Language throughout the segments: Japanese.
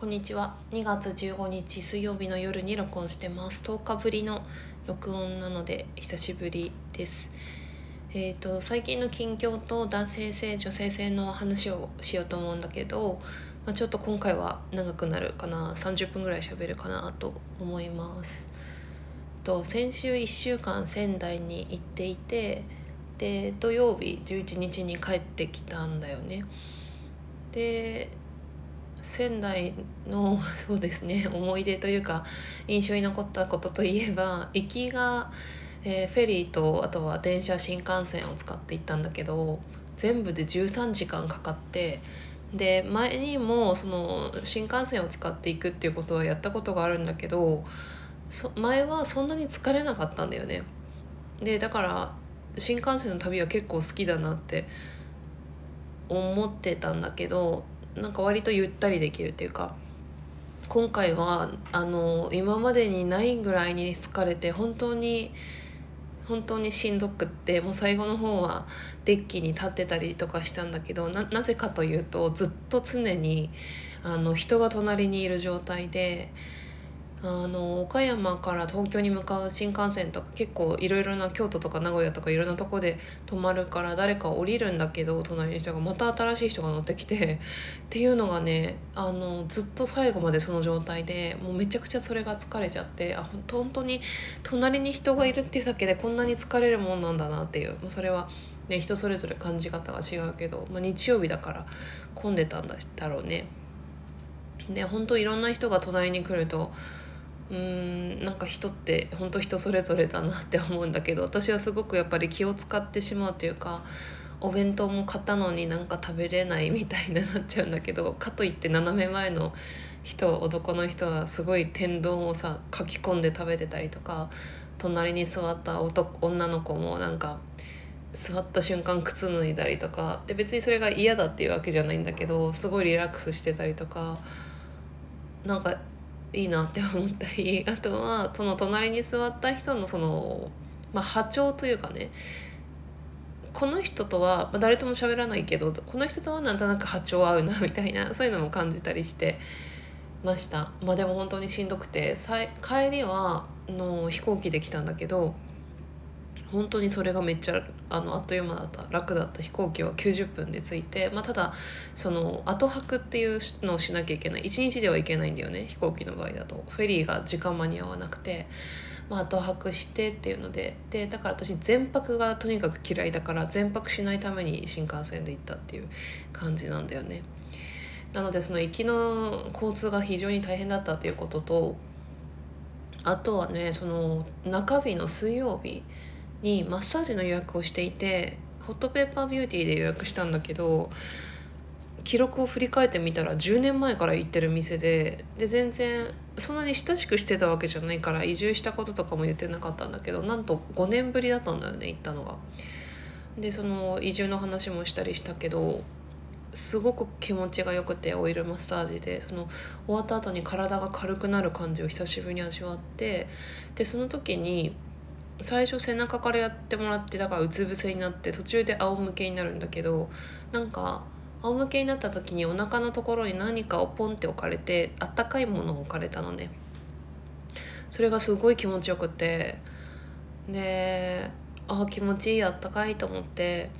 こんにちは。2月15日水曜日の夜に録音してます。10日ぶりの録音なので久しぶりです。えーと、最近の近況と男性性女性性の話をしようと思うんだけど、まあ、ちょっと今回は長くなるかな。30分ぐらい喋るかなと思います。と先週1週間仙台に行っていてで土曜日11日に帰ってきたんだよね。で仙台の そうですね思い出というか印象に残ったことといえば行きが、えー、フェリーとあとは電車新幹線を使って行ったんだけど全部で13時間かかってで前にもその新幹線を使っていくっていうことはやったことがあるんだけど前はそんなに疲れなかったんだよね。でだから新幹線の旅は結構好きだなって思ってたんだけどなんか割とゆったりできるっていうか今回はあの今までにないぐらいに疲れて本当に本当にしんどくってもう最後の方はデッキに立ってたりとかしたんだけどなぜかというとずっと常にあの人が隣にいる状態で。あの岡山から東京に向かう新幹線とか結構いろいろな京都とか名古屋とかいろんなとこで泊まるから誰か降りるんだけど隣の人がまた新しい人が乗ってきて っていうのがねあのずっと最後までその状態でもうめちゃくちゃそれが疲れちゃってあ本当に隣に人がいるっていうだけでこんなに疲れるもんなんだなっていうそれは。ね、人それぞれ感じ方が違うけど、まあ、日曜日だから混んでたんだろうね。で本当いろんな人が隣に来るとうんなんか人って本当人それぞれだなって思うんだけど私はすごくやっぱり気を使ってしまうというかお弁当も買ったのになんか食べれないみたいになっちゃうんだけどかといって斜め前の人男の人はすごい天丼をさ書き込んで食べてたりとか隣に座った女の子もなんか座った瞬間靴脱いだりとかで別にそれが嫌だっていうわけじゃないんだけどすごいリラックスしてたりとかなんかいいなって思ったり あとはその隣に座った人のその、まあ、波長というかねこの人とは、まあ、誰とも喋らないけどこの人とはなんとなく波長合うなみたいな そういうのも感じたりしてました。まあでも本当にしんどくて帰りはの飛行機で来たんだけど本当にそれがめっちゃあのあっという間だった。楽だった飛行機は90分で着いて、まあ、ただその後泊っていうのをしなきゃいけない。1日では行けないんだよね飛行機の場合だと。フェリーが時間間に合わなくて、まあ、後泊してっていうので。でだから私全泊がとにかく嫌いだから全泊しないために新幹線で行ったっていう感じなんだよね。なのでその行きの交通が非常に大変だったっていうこととあとはねその中日の水曜日にマッサージの予約をしていてホットペッパービューティーで予約したんだけど記録を振り返ってみたら10年前から行ってる店でで全然そんなに親しくしてたわけじゃないから移住したこととかも言ってなかったんだけどなんと5年ぶりだったんだよね行ったのが。でその移住の話もしたりしたけどすごく気持ちが良くてオイルマッサージでその終わった後に体が軽くなる感じを久しぶりに味わってでその時に最初背中からやってもらってだからうつ伏せになって途中で仰向けになるんだけどなんか仰向けになった時にお腹のところに何かをポンって置かれてあったかいものを置かれたのね。それがすごい気持ちよくて。であ気持ちいいあったかいと思って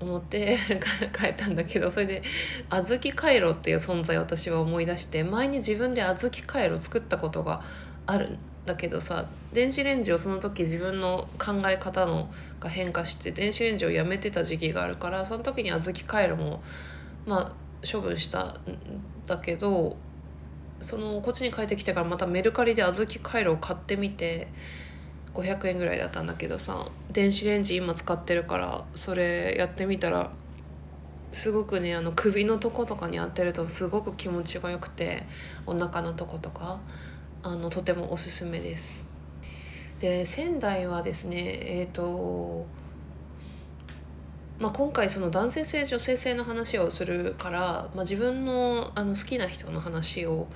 思って 帰ったんだけどそれで小豆回路っていう存在を私は思い出して前に自分で小豆回路作ったことがある。だけどさ電子レンジをその時自分の考え方のが変化して電子レンジをやめてた時期があるからその時に小豆カイロもまあ処分したんだけどそのこっちに帰ってきてからまたメルカリで小豆カイロを買ってみて500円ぐらいだったんだけどさ電子レンジ今使ってるからそれやってみたらすごくねあの首のとことかに当てるとすごく気持ちがよくてお腹のとことか。あのとてもおすすめです。で仙台はですねえっ、ー、とまあ、今回その男性性女性性の話をするから、まあ、自分のあの好きな人の話を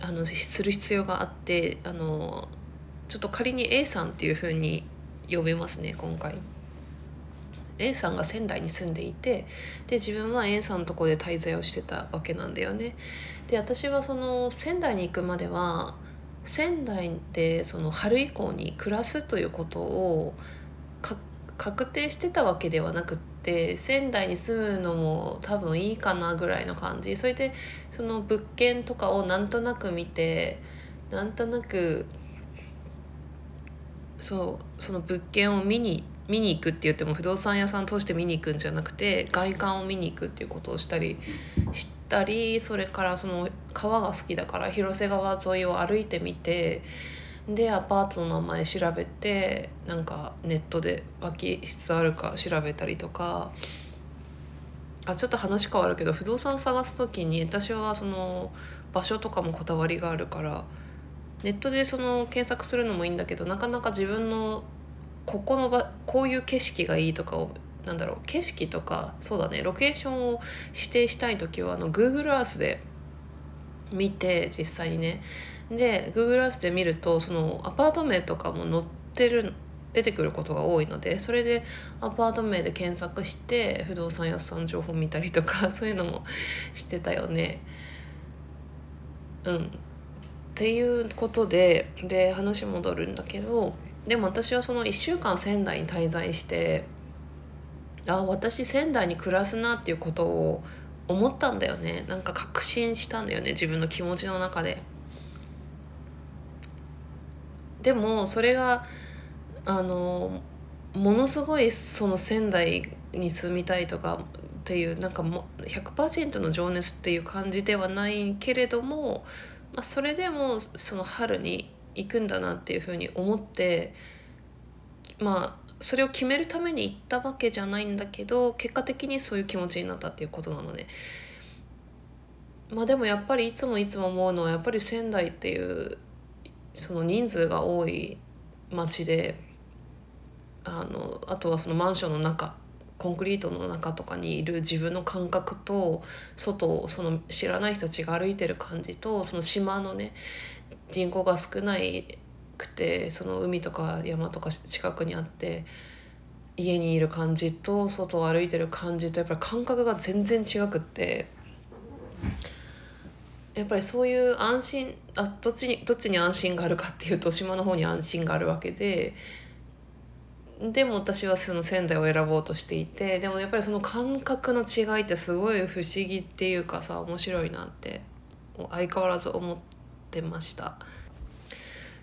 あのする必要があってあのちょっと仮に A さんっていうふうに呼べますね今回。A さんが仙台に住んでいてで自分は A さんのとこで滞在をしてたわけなんだよね。で私はその仙台に行くまでは仙台でその春以降に暮らすということを確定してたわけではなくって仙台に住むのも多分いいかなぐらいの感じ。それでその物件とかをなんとなく見てなんとなくそうその物件を見に見に行くって言っても不動産屋さん通して見に行くんじゃなくて外観を見に行くっていうことをしたりしてたりそれからその川が好きだから広瀬川沿いを歩いてみてでアパートの名前調べてなんかネットで空き室あるか調べたりとかあちょっと話変わるけど不動産探す時に私はその場所とかもこだわりがあるからネットでその検索するのもいいんだけどなかなか自分のここの場こういう景色がいいとかをなんだろう景色とかそうだねロケーションを指定したい時はあの Google Earth で見て実際にねで Google Earth で見るとそのアパート名とかも載ってる出てくることが多いのでそれでアパート名で検索して不動産屋さん情報見たりとか そういうのもしてたよね。うん、っていうことでで話戻るんだけどでも私はその1週間仙台に滞在してあ私仙台に暮らすなっていうことを思ったんだよねなんか確信したんだよね自分の気持ちの中で。でもそれがあのものすごいその仙台に住みたいとかっていうなんかも100%の情熱っていう感じではないけれども、まあ、それでもその春に行くんだなっていうふうに思ってまあそれを決めるために行ったわけじゃないんだけど結果的にそういう気持ちになったっていうことなのね。まあでもやっぱりいつもいつも思うのはやっぱり仙台っていうその人数が多い町であのあとはそのマンションの中コンクリートの中とかにいる自分の感覚と外をその知らない人たちが歩いてる感じとその島のね人口が少ないくてその海とか山とか近くにあって家にいる感じと外を歩いてる感じとやっぱり感覚が全然違くって。やっぱりそういう安心あどっちにどっちに安心があるかっていうと島の方に安心があるわけででも私はその仙台を選ぼうとしていてでもやっぱりその感覚の違いってすごい不思議っていうかさ面白いなって相変わらず思ってました。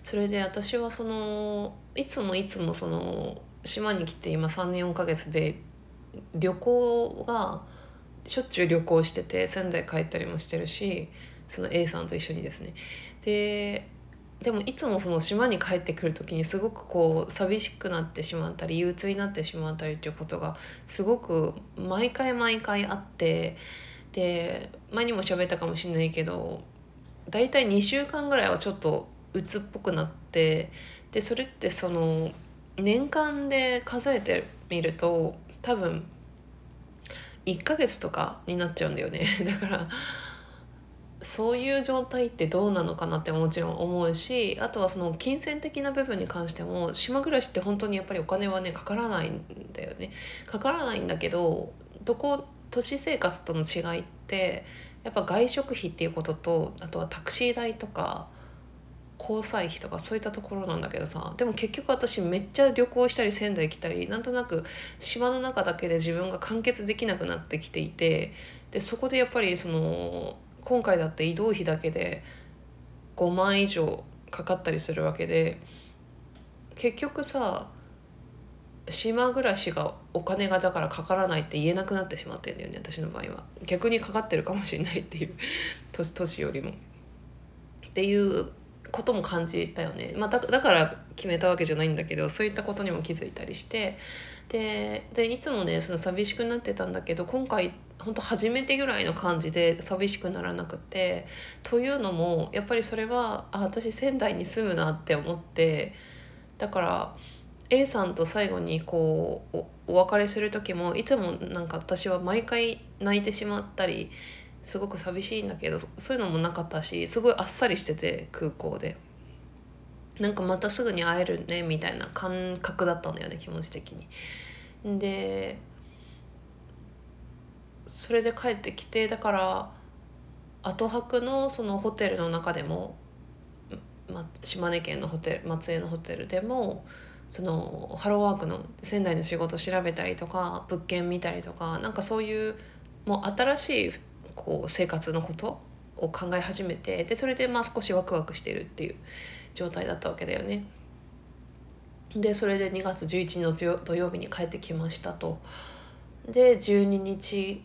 それで私はそのいつもいつもその島に来て今3年4ヶ月で旅行がしょっちゅう旅行してて仙台帰ったりもしてるしその A さんと一緒にですね。ででもいつもその島に帰ってくる時にすごくこう寂しくなってしまったり憂鬱になってしまったりっていうことがすごく毎回毎回あってで前にも喋ったかもしれないけど大体2週間ぐらいはちょっと鬱っぽくなってでそれってその年間で数えてみると多分1ヶ月とかになっちゃうんだよね。だからそういう状態ってどうなのかなってもちろん思うしあとはその金銭的な部分に関しても島暮らしって本当にやっぱりお金はねかからないんだよね。かからないんだけどどこ都市生活との違いってやっぱ外食費っていうこととあとはタクシー代とか交際費とかそういったところなんだけどさでも結局私めっちゃ旅行したり仙台来たりなんとなく島の中だけで自分が完結できなくなってきていてでそこでやっぱりその今回だって移動費だけで5万以上かかったりするわけで結局さ島暮らしがお金がだからかからないって言えなくなってしまってんだよね私の場合は。逆にかかってるかもしれないっていう年年よりも。っていうことも感じたよね、まあ、だだから決めたわけじゃないんだけどそういったことにも気づいたりして。ででいつもねその寂しくなってたんだけど今回本当初めてぐらいの感じで寂しくならなくて。というのもやっぱりそれはあ私仙台に住むなって思って。だから A さんと最後にこうお別れする時もいつもなんか私は毎回泣いてしまったりすごく寂しいんだけどそういうのもなかったしすごいあっさりしてて空港で。なんかまたすぐに会えるねみたいな感覚だったんだよね気持ち的に。でそれで帰ってきてだから後泊のそのホテルの中でも、ま、島根県のホテル松江のホテルでもそのハローワークの仙台の仕事調べたりとか物件見たりとかなんかそういうもう新しいこう生活のことを考え始めてでそれでまあ少しワクワクしてるっていう状態だったわけだよね。でそれで2月11日の土曜日に帰ってきましたと。で12日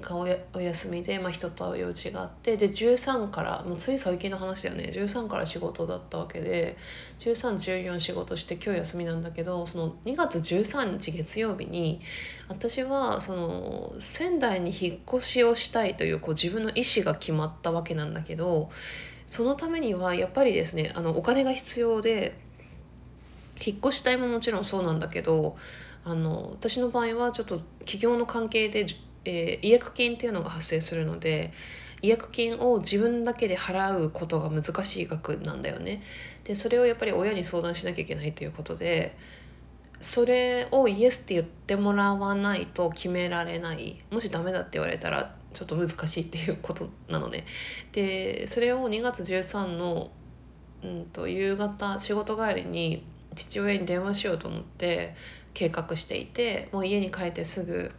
がおお休みで、まあ、人と会う用事があってで13からもうつい最近の話だよね。13から仕事だったわけで1314仕事して今日休みなんだけどその2月13日月曜日に私はその仙台に引っ越しをしたいというこう自分の意思が決まったわけなんだけどそのためにはやっぱりですねあのお金が必要で引っ越したいももちろんそうなんだけどあの私の場合はちょっと企業の関係でえー、違約金っていうのが発生するので違約金を自分だけで払うことが難しい額なんだよね。でそれをやっぱり親に相談しなきゃいけないということでそれをイエスって言ってもらわないと決められないもしダメだって言われたらちょっと難しいっていうことなのね。でそれを2月13の、うん、と夕方仕事帰りに父親に電話しようと思って計画していてもう家に帰ってすぐ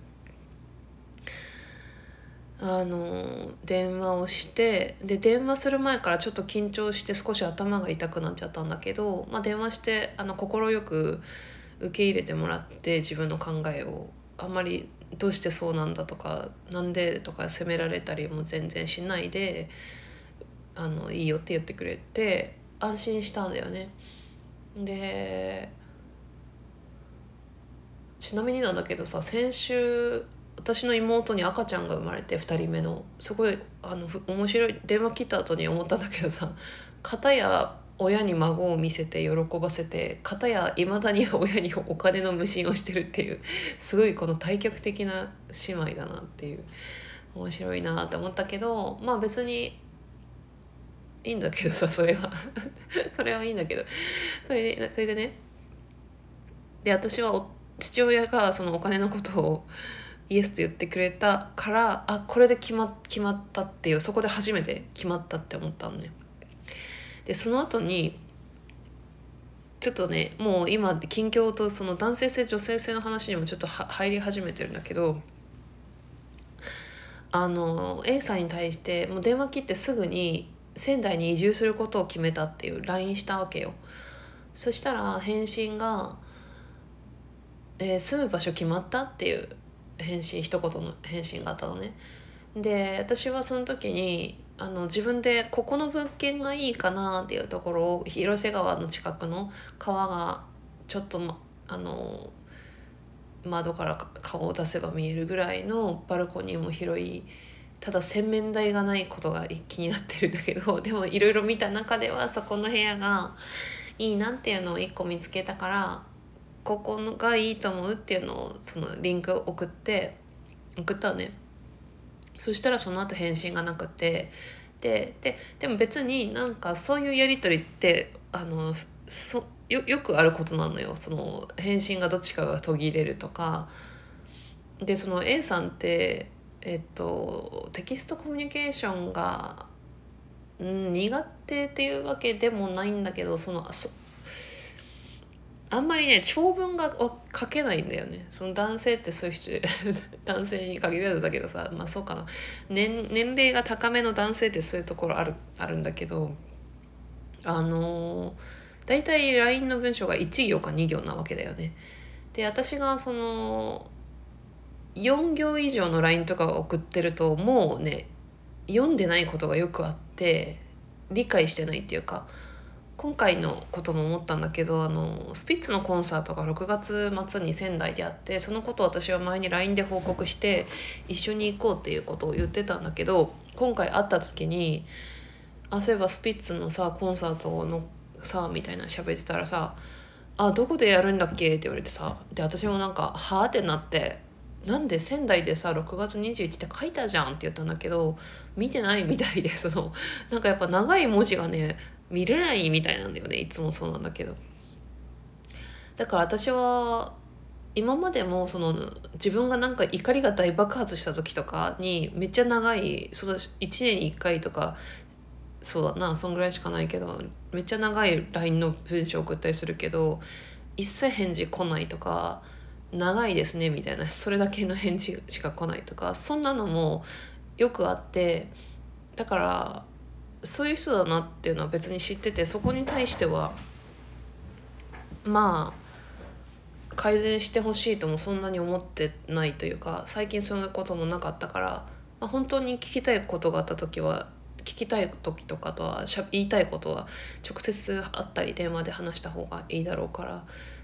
あの電話をしてで電話する前からちょっと緊張して少し頭が痛くなっちゃったんだけど、まあ、電話して快く受け入れてもらって自分の考えをあんまりどうしてそうなんだとかなんでとか責められたりも全然しないであのいいよって言ってくれて安心したんだよね。でちなみになんだけどさ先週私の妹に赤ちゃんが生まれて2人目のすごいあの面白い電話切った後に思ったんだけどさ片や親に孫を見せて喜ばせて片やいまだに親にお金の無心をしてるっていうすごいこの対極的な姉妹だなっていう面白いなって思ったけどまあ別にいいんだけどさそれは。それはいいんだけど。それでそれでね。で私は父親がそのお金のことをイエスと言ってくれたからあこれで決ま決まったっていうそこで初めて決まったって思ったのね。でその後にちょっとねもう今近況とその男性性女性性の話にもちょっと入り始めてるんだけどあの A さんに対してもう電話切ってすぐに仙台に移住することを決めたっていう LINE したわけよ。そしたら返信が、えー、住む場所決まった?」っていう返信一言の返信があったのね。で私はその時にあの自分でここの物件がいいかなっていうところを広瀬川の近くの川がちょっと、あの窓から顔を出せば見えるぐらいのバルコニーも広いただ洗面台がないことが気になってるんだけど でもいろいろ見た中ではそこの部屋がいいなっていうのを1個見つけたからここのがいいと思うっていうのをそのリンクを送って送ったね。そしたらその後返信がなくて。でででも別になんかそういうやり取りってあのそよよくあることなのよ。その返信がどっちかが途切れるとか。でその A さんってえっとテキストコミュニケーションが、うん、苦手っていうわけでもないんだけどそのそあんまりね長文が書けないんだよねその男性ってそういう人 男性に限らずだけどさまあそうかな年年齢が高めの男性ってそういうところあるあるんだけどあの大体 LINE の文章が1行か2行なわけだよね。で私がその4行以上の LINE とかを送ってるともうね読んでないことがよくあって理解してないっていうか今回のことも思ったんだけどあのスピッツのコンサートが6月末に仙台であってそのことを私は前に LINE で報告して一緒に行こうっていうことを言ってたんだけど今回会った時に「あそういえばスピッツのさコンサートのさ」みたいな喋ってたらさ「あどこでやるんだっけ?」って言われてさで私もなんか「はあ?」ってなってなんで仙台でさ6月21って書いたじゃんって言ったんだけど見てないみたいでそのなんかやっぱ長い文字がね見れないみたいなんだよねいつもそうなんだけど。だから私は今までもその自分がなんか怒りが大爆発した時とかにめっちゃ長いその1年に1回とかそうだなそんぐらいしかないけどめっちゃ長い LINE の文章送ったりするけど一切返事来ないとか長いですねみたいなそれだけの返事しか来ないとかそんなのもよくあってだからそういう人だなっていうのは別に知っててそこに対してはまあ改善してほしいともそんなに思ってないというか最近そんなこともなかったから、まあ、本当に聞きたいことがあった時は聞きたい時とかとはしゃ言いたいことは直接会ったり電話で話した方がいいだろうからっ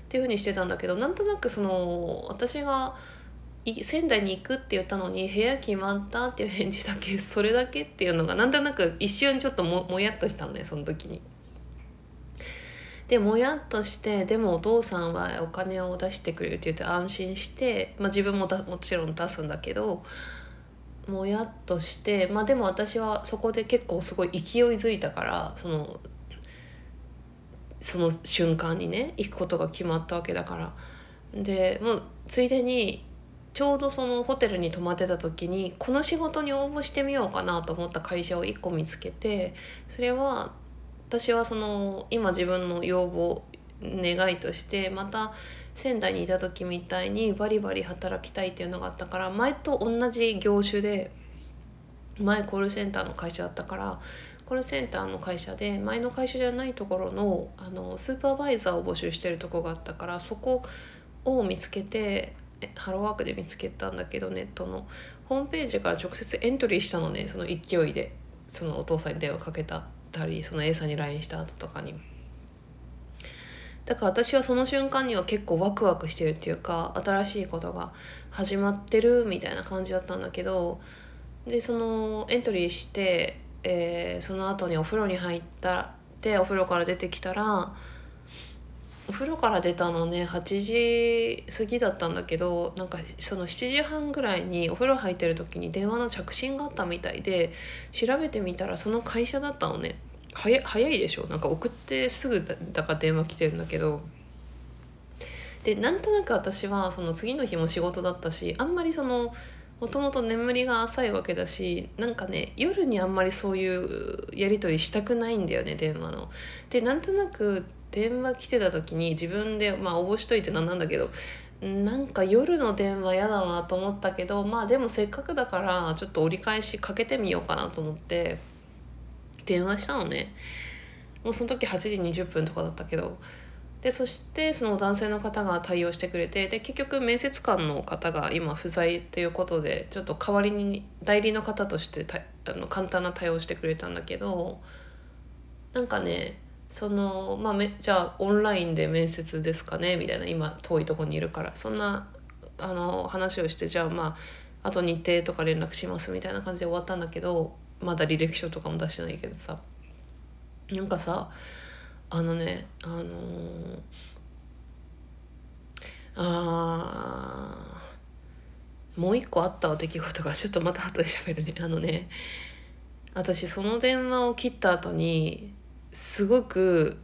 ていうふうにしてたんだけどなんとなくその私が仙台に行くって言ったのに部屋決まったっていう返事だけ それだけっていうのがなんとなく一瞬ちょっとももやっとしたのねその時に。でもやっとしてでもお父さんはお金を出してくれるって言って安心して、まあ、自分ももちろん出すんだけどもやっとしてまあでも私はそこで結構すごい勢いづいたからそのその瞬間にね行くことが決まったわけだからでもうついでにちょうどそのホテルに泊まってた時にこの仕事に応募してみようかなと思った会社を1個見つけてそれは私はその今自分の要望願いとしてまた仙台にいた時みたいにバリバリ働きたいっていうのがあったから前と同じ業種で前コールセンターの会社だったからコールセンターの会社で前の会社じゃないところのあのスーパーバイザーを募集してるとこがあったからそこを見つけてハローワークで見つけたんだけどネットのホームページから直接エントリーしたのねその勢いでそのお父さんに電話かけたたりその A さんに LINE した後とかに。だから私はその瞬間には結構ワクワクしてるっていうか新しいことが始まってるみたいな感じだったんだけどでそのエントリーして、えー、その後にお風呂に入ったでお風呂から出てきたらお風呂から出たのね8時過ぎだったんだけどなんかその7時半ぐらいにお風呂入ってる時に電話の着信があったみたいで調べてみたらその会社だったのね。早早いでしょ？なんか送ってすぐだか電話来てるんだけど。でなんとなく私はその次の日も仕事だったしあんまりそのもともと眠りが浅いわけだしなんかね夜にあんまりそういうやり取りしたくないんだよね電話の。でなんとなく電話来てた時に自分でまあ応募しといてなんなんだけどなんか夜の電話嫌だなと思ったけどまあでもせっかくだからちょっと折り返しかけてみようかなと思って電話したのね。もうその時8時20分とかだったけど。でそしてその男性の方が対応してくれてで結局面接官の方が今不在ということでちょっと代わりに代理の方としてあの簡単な対応してくれたんだけどなんかねそのまあめじゃあオンラインで面接ですかねみたいな今遠いとこにいるから。そんなあの話をしてじゃあまああと日程とか連絡しますみたいな感じで終わったんだけどまだ履歴書とかも出してないけどさ。なんかさあのねあのー、あもう一個あった出来事が。ちょっとまた後で喋るね。あのね私その電話を切った後にすごく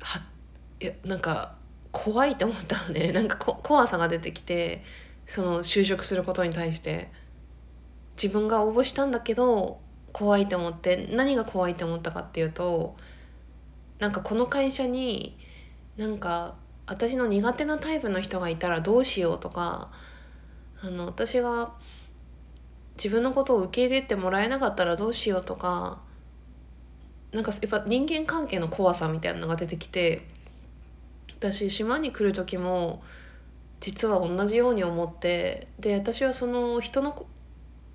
はいやなんか怖いって思ったのね。なんか怖さが出てきてその就職することに対して。自分が応募したんだけど怖いって思って何が怖いって思ったかっていうとなんかこの会社になんか私の苦手なタイプの人がいたらどうしようとかあの私が自分のことを受け入れてもらえなかったらどうしようとかなんかやっぱ人間関係の怖さみたいなのが出てきて私島に来る時も実は同じように思ってで私はその人の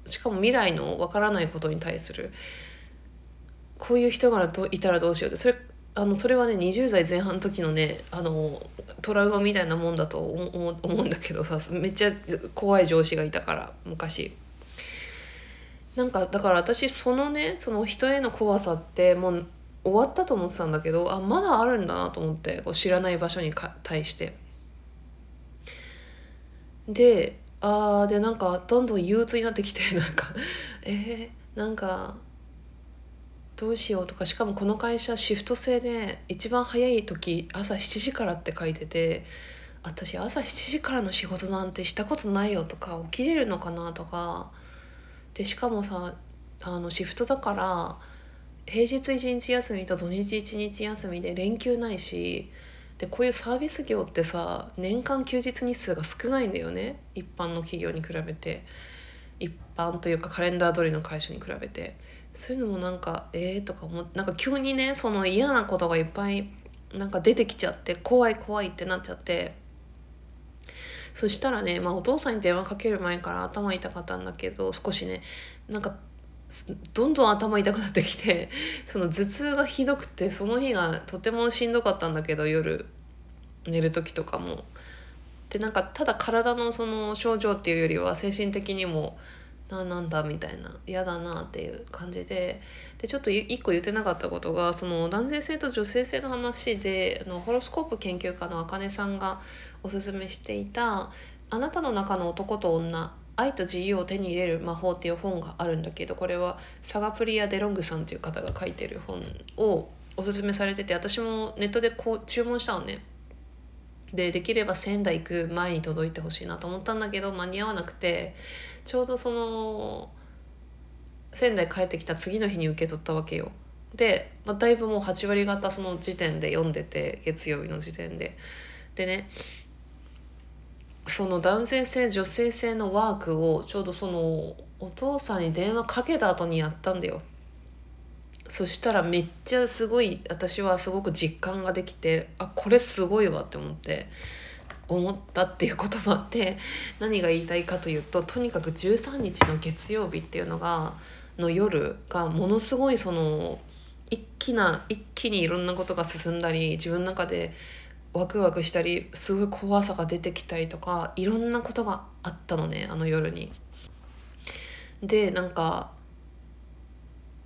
しかも未来のわからないことに対するこういう人がいたらどうしようってそれあのそれはね20代前半の時のねあのトラウマみたいなもんだと思うんだけどさめっちゃ怖い上司がいたから昔。なんかだから私そのねその人への怖さってもう終わったと思ってたんだけどあまだあるんだなと思ってこう知らない場所に対して。であーでなんかどんどん憂鬱になってきて なんかえー、なんかどうしようとかしかもこの会社シフト制で一番早い時朝7時からって書いてて私朝7時からの仕事なんてしたことないよとか起きれるのかなとかでしかもさあのシフトだから平日1日休みと土日1日休みで連休ないしでこういうサービス業ってさ年間休日日数が少ないんだよね。一般の企業に比べて。一般というかカレンダー通りの会社に比べて。そういうのもなんかええー、とか思ってなんか急にねその嫌なことがいっぱいなんか出てきちゃって怖い怖いってなっちゃって。そしたらね、まあ、お父さんに電話かける前から頭痛かったんだけど少しねなんかどんどん頭痛くなってきて その頭痛がひどくてその日がとてもしんどかったんだけど夜寝る時とかも。でなんかただ体のその症状っていうよりは精神的にもななんだみたいな嫌だなっていう感じででちょっと一個言ってなかったことがその男性性と女性性の話であのホロスコープ研究家のあかねさんがおすすめしていた「あなたの中の男と女愛と自由を手に入れる魔法」っていう本があるんだけどこれはサガプリア・デロングさんという方が書いてる本をおすすめされてて私もネットでこう注文したのね。でできれば仙台行く前に届いてほしいなと思ったんだけど間に合わなくてちょうどその仙台帰ってきた次の日に受け取ったわけよ。で、まあ、だいぶもう8割方その時点で読んでて月曜日の時点で。でねその男性性女性性のワークをちょうどそのお父さんに電話かけた後にやったんだよ。そしたらめっちゃすごい私はすごく実感ができてあこれすごいわって思って思ったっていうこともあって何が言いたいかというととにかく13日の月曜日っていうのがの夜がものすごいその一気な一気にいろんなことが進んだり自分の中でワクワクしたりすごい怖さが出てきたりとかいろんなことがあったのねあの夜に。でなんか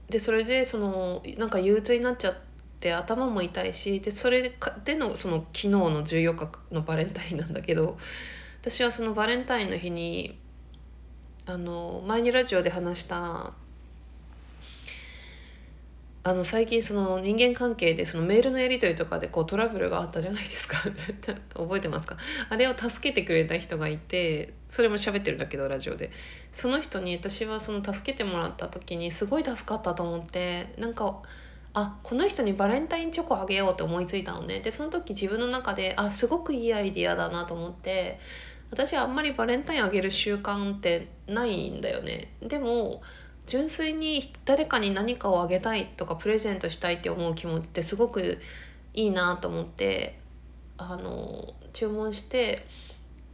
でそれでそのなんか憂鬱になっちゃって頭も痛いしでそれでのその昨日の14日のバレンタインなんだけど私はそのバレンタインの日にあの前にラジオで話したあの最近その人間関係でそのメールのやり取りとかでこうトラブルがあったじゃないですか。覚えてますか？あれを助けてくれた人がいてそれも喋ってるんだけどラジオで。その人に私はその助けてもらった時にすごい助かったと思ってなんかあこの人にバレンタインチョコあげようって思いついたのね。でその時自分の中であすごくいいアイディアだなと思って私はあんまりバレンタインあげる習慣ってないんだよね。でも純粋に誰かに何かをあげたいとかプレゼントしたいって思う気持ちってすごくいいなと思ってあの注文して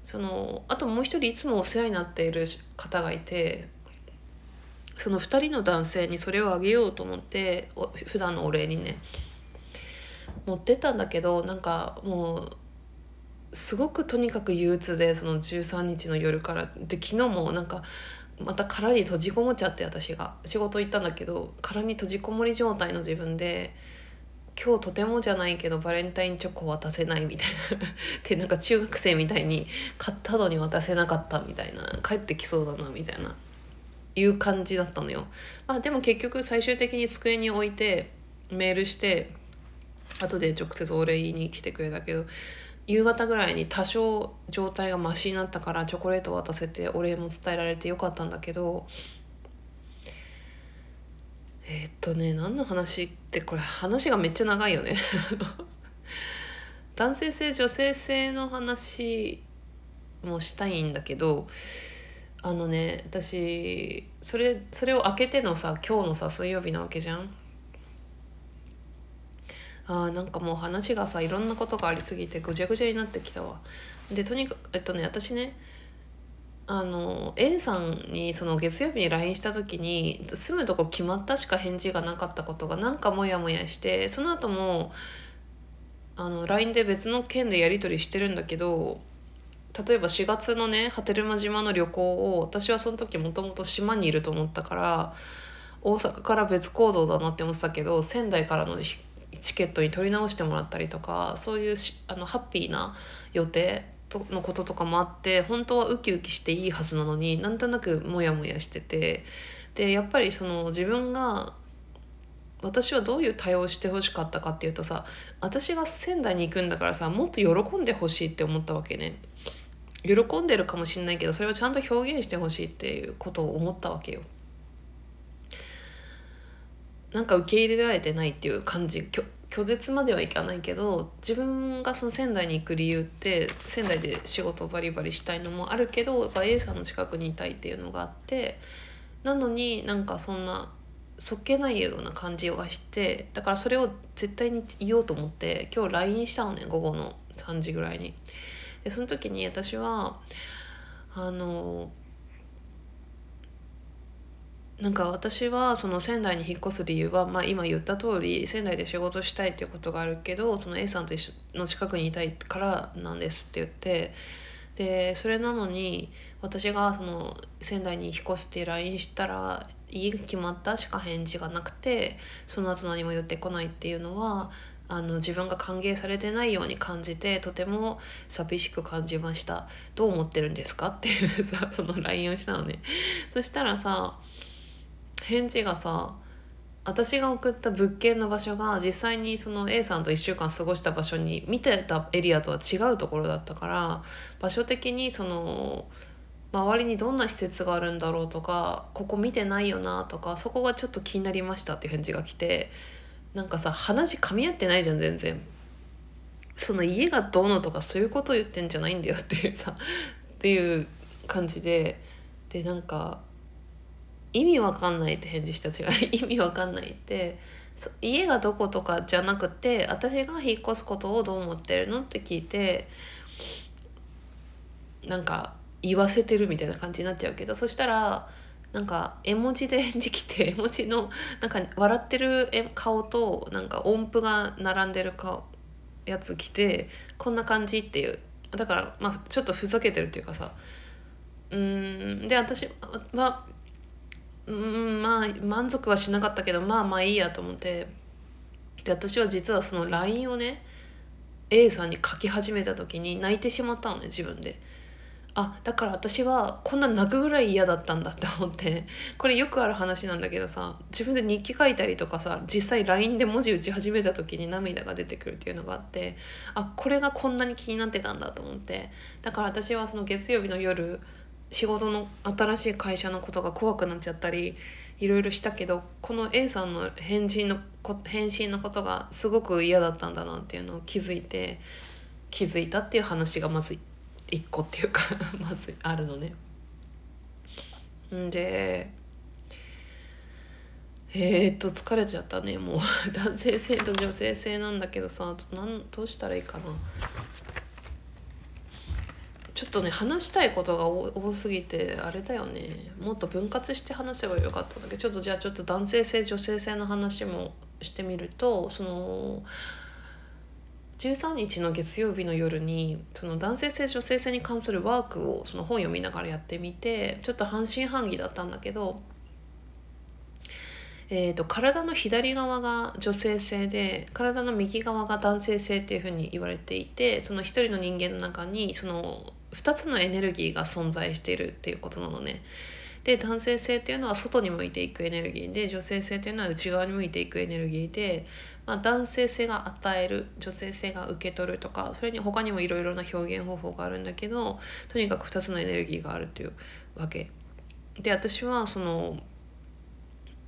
そのあともう一人いつもお世話になっている方がいてその2人の男性にそれをあげようと思って普段のお礼にね持ってったんだけどなんかもうすごくとにかく憂鬱でその13日の夜から。で昨日もなんかまた殻に閉じこもっちゃって私が。仕事行ったんだけど殻に閉じこもり状態の自分で今日とてもじゃないけどバレンタインチョコ渡せないみたいな。ってなんか中学生みたいに買ったのに渡せなかったみたいな。帰ってきそうだなみたいな。いう感じだったのよ。まあ、でも結局最終的に机に置いてメールして後で直接お礼に来てくれたけど夕方ぐらいに多少状態がマシになったからチョコレート渡せてお礼も伝えられてよかったんだけどえー、っとね何の話ってこれ話がめっちゃ長いよね 男性性女性性の話もしたいんだけどあのね私それそれを開けてのさ今日のさ水曜日なわけじゃん？あーなんかもう話がさいろんなことがありすぎてぐちゃぐちゃになってきたわ。でとにかくえっとね私ねあの A さんにその月曜日に LINE した時に住むとこ決まったしか返事がなかったことがなんかモヤモヤしてその後もあの LINE で別の件でやり取りしてるんだけど例えば4月のね波照間島の旅行を私はその時もともと島にいると思ったから大阪から別行動だなって思ってたけど仙台からのチケットに取り直してもらったりとかそういうあのハッピーな予定のこととかもあって本当はウキウキしていいはずなのになんとなくモヤモヤしててでやっぱりその自分が私はどういう対応してほしかったかっていうとさ私が仙台に行くんだからさもっと喜んでほしいって思ったわけね。喜んでるかもしんないけどそれをちゃんと表現してほしいっていうことを思ったわけよなんか受け入れられてないっていう感じ拒絶まではいかないけど自分がその仙台に行く理由って仙台で仕事をバリバリしたいのもあるけどやっぱ A さんの近くにいたいっていうのがあってなのになんかそんなそっけないような感じがしてだからそれを絶対に言おうと思って今日 LINE したのね午後の3時ぐらいに。でその時に私はあのなんか私はその仙台に引っ越す理由は、まあ、今言った通り仙台で仕事したいっていうことがあるけどその A さんと一緒の近くにいたいからなんですって言ってでそれなのに私がその仙台に引っ越すって LINE したら家が決まったしか返事がなくてその後何も言ってこないっていうのはあの自分が歓迎されてないように感じてとても寂しく感じました。どう思ってるんですか？っていうさ その LINE をしたのね。そしたらさ返事がさ私が送った物件の場所が実際にその A さんと1週間過ごした場所に見てたエリアとは違うところだったから場所的にその周りにどんな施設があるんだろうとかここ見てないよなとかそこがちょっと気になりましたっていう返事が来てなんかさ話噛み合ってないじゃん全然。その家がどうのとかそういうこと言ってんじゃないんだよっていうさ っていう感じで。でなんか意味わかんないって返事した違い 意味わかんないって。家がどことかじゃなくて私が引っ越すことをどう思ってるのって聞いてなんか言わせてるみたいな感じになっちゃうけどそしたらなんか絵文字で返事来て 絵文字のなんか笑ってる顔となんか音符が並んでる顔やつ来てこんな感じっていう。だからまあちょっとふざけてるっていうかさ。うんで私はうんまあ満足はしなかったけどまあまあいいやと思って。で私は実はその LINE をね A さんに書き始めた時に泣いてしまったのね自分で。あだから私はこんな泣くぐらい嫌だったんだって思って。これよくある話なんだけどさ自分で日記書いたりとかさ実際 LINE で文字打ち始めた時に涙が出てくるっていうのがあってあこれがこんなに気になってたんだと思って。だから私はその月曜日の夜仕事の新しい会社のことが怖くなっちゃったりいろいろしたけどこの A さんの返信の返信のことがすごく嫌だったんだなっていうのを気づいて気づいたっていう話がまず1個っていうか まずあるのね。でえー、っと疲れちゃったねもう。男性性と女性性なんだけどさなんどうしたらいいかな。ちょっとね話したいことが多すぎてあれだよね。もっと分割して話せばよかったんだけどちょっとじゃあちょっと男性性女性性の話もしてみるとその13日の月曜日の夜にその男性性女性性に関するワークをその本読みながらやってみてちょっと半信半疑だったんだけど、えーと、体の左側が女性性で体の右側が男性性っていうふうに言われていてその一人の人間の中にその2つのエネルギーが存在しているっていうことなのね。で男性性っていうのは外に向いていくエネルギーで女性性っていうのは内側に向いていくエネルギーで、まあ、男性性が与える女性性が受け取るとかそれに他にもいろいろな表現方法があるんだけどとにかく2つのエネルギーがあるっていうわけ。で私はその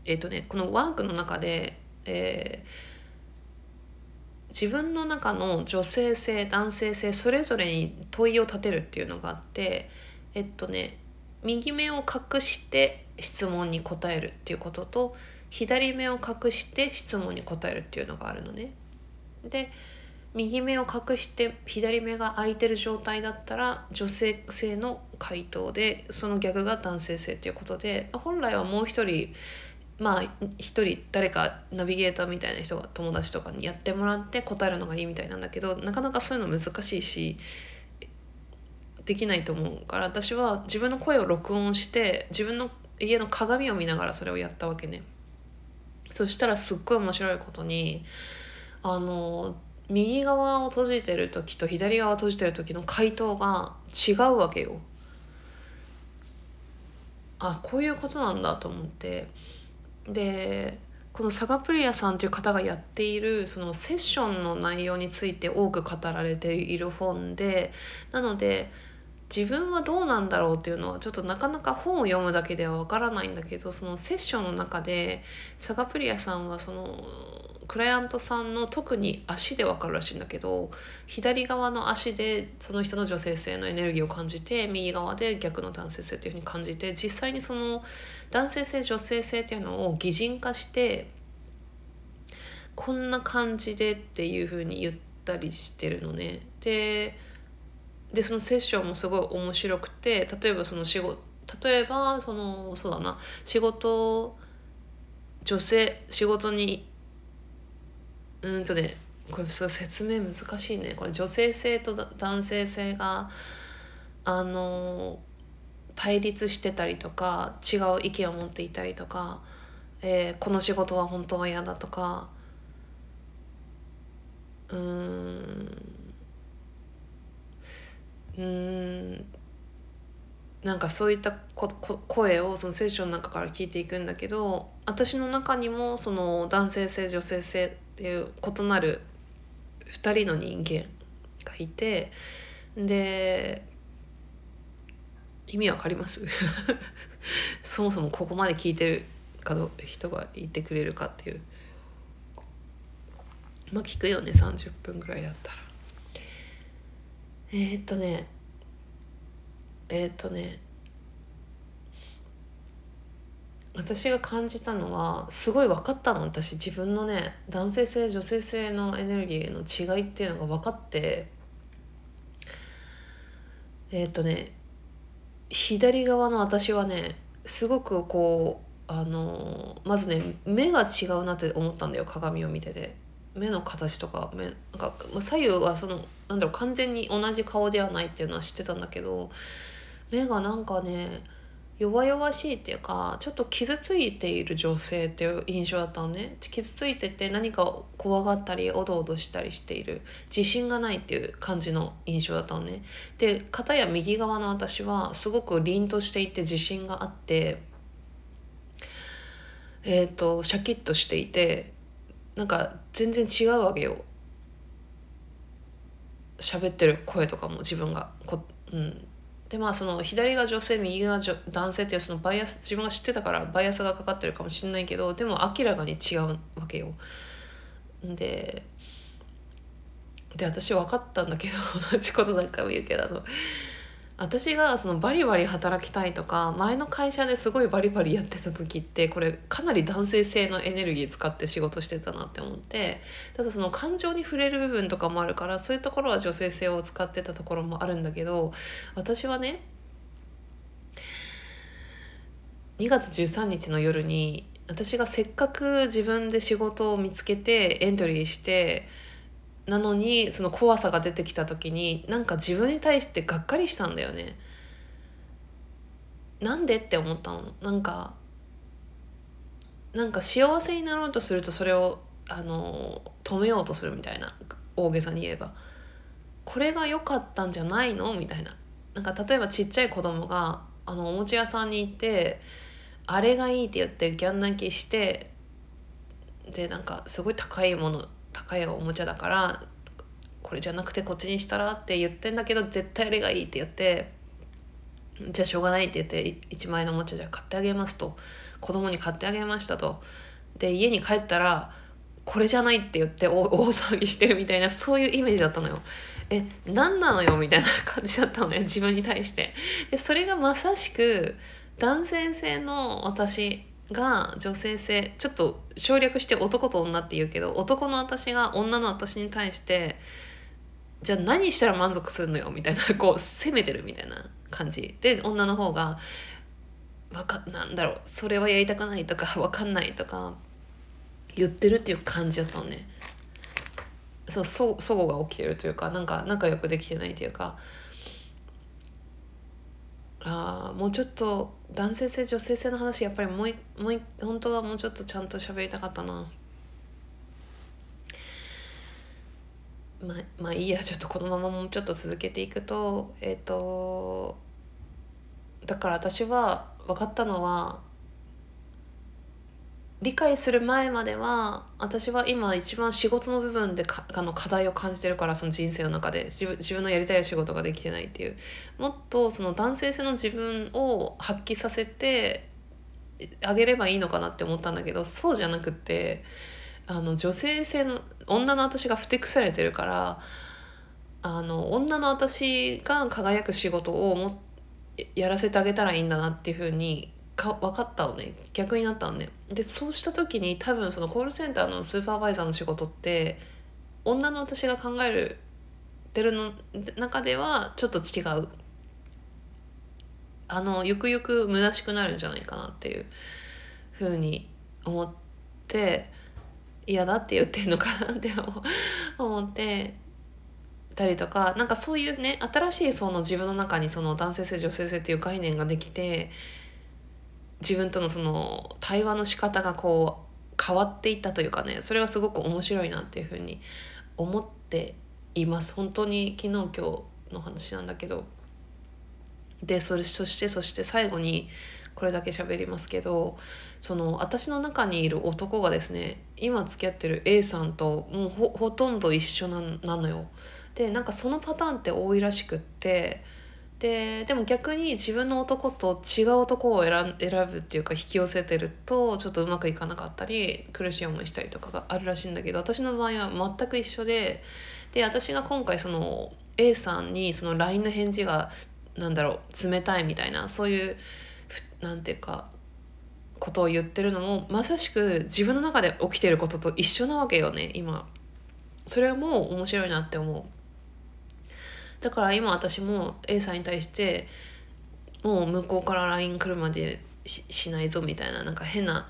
えっ、ー、とねこのワークの中で、えー、自分の中の女性性男性性それぞれに問いを立てるっていうのがあってえっとね右目を隠して質問に答えるっていうことと左目を隠して質問に答えるっていうのがあるのね。で右目を隠して左目が開いてる状態だったら女性性の回答でその逆が男性性っていうことで本来はもう一人まあ一人誰かナビゲーターみたいな人が友達とかにやってもらって答えるのがいいみたいなんだけどなかなかそういうの難しいしできないと思うから私は自分の声を録音して自分の家の鏡を見ながらそれをやったわけね。そしたらすっごい面白いことにあの右側を閉じてる時と左側を閉じてる時の回答が違うわけよ。あこういうことなんだと思って。でこのサガプリアさんという方がやっているそのセッションの内容について多く語られている本でなので自分はどうなんだろうっていうのはちょっとなかなか本を読むだけではわからないんだけどそのセッションの中でサガプリアさんはそのクライアントさんの特に足で分かるらしいんだけど左側の足でその人の女性性のエネルギーを感じて右側で逆の男性性っていうふうに感じて実際にその男性性女性性っていうのを擬人化してこんな感じでっていうふうに言ったりしてるのね。ででそのセッションもすごい面白くて例えばその仕事例えばそのそうだな仕事女性仕事にうんとねこれすごい説明難しいね。これ女性性と男性性があの対立してたりとか違う意見を持っていたりとか、えー、この仕事は本当は嫌だとかうん。うん。なんかそういったここ声をその聖書の中から聞いていくんだけど私の中にもその男性性女性性っていう異なる2人の人間がいてで意味わかります？そもそもここまで聞いてるかど人がいてくれるかっていう。まあ聞くよね30分ぐらいだったら。えー、っとねえー、っとね私が感じたのはすごい分かったの。私自分のね男性性女性性のエネルギーの違いっていうのが分かってえー、っとね左側の私はねすごくこうあのまずね目が違うなって思ったんだよ。鏡を見てて。目の形とか目なんか左右はそのなんだろう完全に同じ顔ではないっていうのは知ってたんだけど目がなんかね弱々しいっていうかちょっと傷ついている女性っていう印象だったのね。傷ついてて何か怖がったりおどおどしたりしている。自信がないっていう感じの印象だったのね。で片や右側の私はすごく凛としていて自信があってえっ、ー、とシャキッとしていてなんか全然違うわけよ。喋ってる声とかも自分がこ、うん、でまあその左が女性右が男性っていうそのバイアス自分が知ってたからバイアスがかかってるかもしんないけどでも明らかに違うわけよ。でで私分かったんだけど 同じこと何回も言うけどあの私がそのバリバリ働きたいとか前の会社ですごいバリバリやってた時ってこれかなり男性性のエネルギー使って仕事してたなって思ってただその感情に触れる部分とかもあるからそういうところは女性性を使ってたところもあるんだけど私はね2月13日の夜に私がせっかく自分で仕事を見つけてエントリーしてなのにその怖さが出てきた時になんか自分に対してがっかりしたんだよね。なんでって思ったの。なんかなんか幸せになろうとするとそれをあの止めようとするみたいな大げさに言えば。これが良かったんじゃないの？みたいな。なんか例えばちっちゃい子供があのおもちゃ屋さんに行ってあれがいいって言ってギャン泣きしてでなんかすごい高いもの高いおもちゃだからこれじゃなくてこっちにしたらって言ってんだけど絶対あれがいいって言ってじゃあしょうがないって言って1万円のおもちゃじゃ買ってあげますと子供に買ってあげましたとで家に帰ったらこれじゃないって言って 大騒ぎしてるみたいなそういうイメージだったのよ。え何なのよ？みたいな感じだったのね自分に対して。でそれがまさしく男性性の私が女性性ちょっと省略して男と女って言うけど男の私が女の私に対してじゃあ何したら満足するのよみたいなこう責めてるみたいな感じで女の方がわかなんだろうそれはやりたくないとかわかんないとか言ってるっていう感じだったのね。そうそ齟齬が起きてるというかなんか仲良くできてないというかあもうちょっと男性性女性性の話やっぱりもうもう本当はもうちょっとちゃんと喋りたかったな。まあまあいいやちょっとこのままもうちょっと続けていくとえっ、ー、とだから私は分かったのは理解する前までは私は今一番仕事の部分でかあの課題を感じてるからその人生の中で。自分のやりたい仕事ができてないっていう。もっとその男性性の自分を発揮させてあげればいいのかなって思ったんだけどそうじゃなくってあの女性性の女の私がふてくされてるからあの女の私が輝く仕事をもやらせてあげたらいいんだなっていうふうにか分かったのね。逆になったのね。でそうした時に多分そのコールセンターのスーパーバイザーの仕事って女の私が考えるてるの中ではちょっと違う。あのゆくゆく虚しくなるんじゃないかなっていうふうに思って嫌だって言ってんのかなって 思ってたりとかなんかそういうね新しいその自分の中にその男性性女性性っていう概念ができて自分とのその対話の仕方がこう変わっていったというかねそれはすごく面白いなっていうふうに思っています本当に昨日今日の話なんだけどでそれそしてそして最後にこれだけ喋りますけどその私の中にいる男がですね今付き合ってる A さんともうほとんど一緒なのよ。でなんかそのパターンって多いらしくってででも逆に自分の男と違う男を選選ぶっていうか引き寄せてるとちょっとうまくいかなかったり苦しい思いしたりとかがあるらしいんだけど私の場合は全く一緒でで私が今回その A さんにその LINE の返事がなんだろう冷たいみたいなそういうなんていうかことを言ってるのもまさしく自分の中で起きてることと一緒なわけよね今。それはもう面白いなって思う。だから今私も A さんに対してもう向こうから LINE 来るまでしないぞみたいななんか変な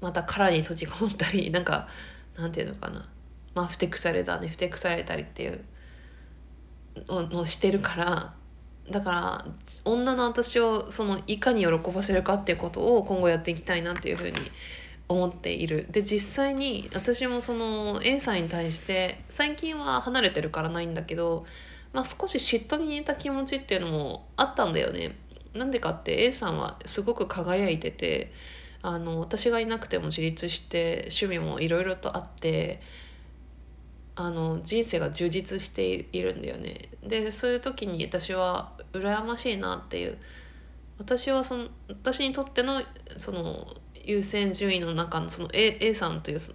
また殻に閉じこもったり なんかなんていうのかな。まあふてくされたねふてくされたりっていうのをしてるからだから女の私をそのいかに喜ばせるかっていうことを今後やっていきたいなっていうふうに思っている。で実際に私もその A さんに対して最近は離れてるからないんだけどまあ、少し嫉妬に似た気持ちっていうのもあったんだよね。なんでかって A さんはすごく輝いててあの私がいなくても自立して趣味もいろいろとあってあの人生が充実しているんだよね。でそういう時に私は羨ましいなっていう私はその私にとってのその優先順位の中のその A, A さんというそ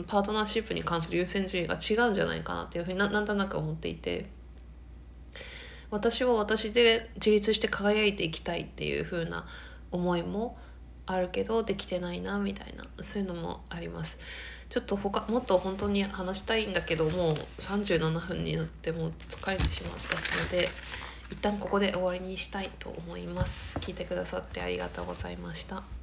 のパートナーシップに関する優先順位が違うんじゃないかなっていうふうになんとなく思っていて。私は私で自立して輝いていきたいっていう風な思いもあるけどできてないなみたいなそういうのもあります。ちょっと他もっと本当に話したいんだけどもう37分になってもう疲れてしまったので一旦ここで終わりにしたいと思います。聞いてくださってありがとうございました。